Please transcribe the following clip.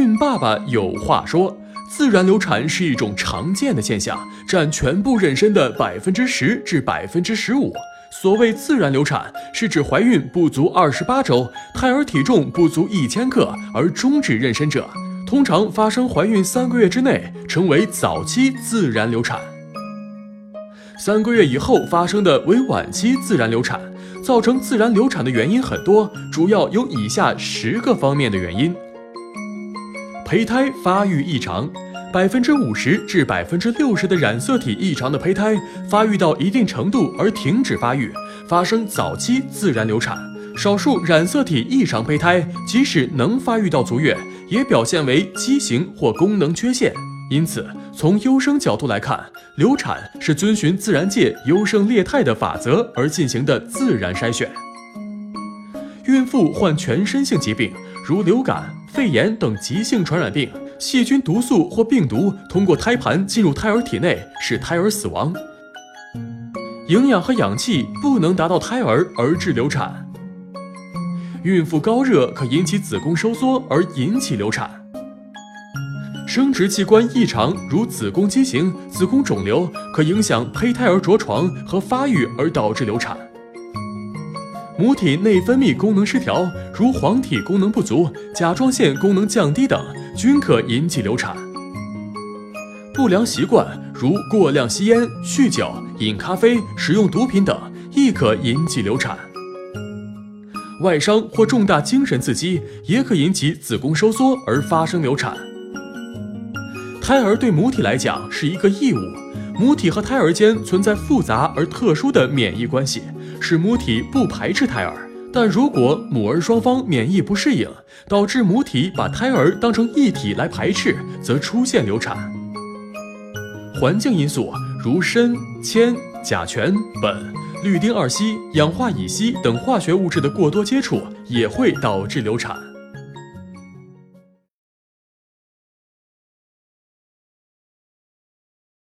孕爸爸有话说：自然流产是一种常见的现象，占全部妊娠的百分之十至百分之十五。所谓自然流产，是指怀孕不足二十八周，胎儿体重不足一千克而终止妊娠者，通常发生怀孕三个月之内，称为早期自然流产。三个月以后发生的为晚期自然流产。造成自然流产的原因很多，主要有以下十个方面的原因：胚胎发育异常，百分之五十至百分之六十的染色体异常的胚胎发育到一定程度而停止发育，发生早期自然流产；少数染色体异常胚胎即使能发育到足月，也表现为畸形或功能缺陷。因此，从优生角度来看，流产是遵循自然界优胜劣汰的法则而进行的自然筛选。孕妇患全身性疾病，如流感、肺炎等急性传染病，细菌、毒素或病毒通过胎盘进入胎儿体内，使胎儿死亡。营养和氧气不能达到胎儿而致流产。孕妇高热可引起子宫收缩而引起流产。生殖器官异常，如子宫畸形、子宫肿瘤，可影响胚胎儿着床和发育而导致流产。母体内分泌功能失调，如黄体功能不足、甲状腺功能降低等，均可引起流产。不良习惯，如过量吸烟、酗酒、饮咖啡、使用毒品等，亦可引起流产。外伤或重大精神刺激，也可引起子宫收缩而发生流产。胎儿对母体来讲是一个异物，母体和胎儿间存在复杂而特殊的免疫关系，使母体不排斥胎儿。但如果母儿双方免疫不适应，导致母体把胎儿当成一体来排斥，则出现流产。环境因素如砷、铅、甲醛、苯、氯丁二烯、氧化乙烯等化学物质的过多接触，也会导致流产。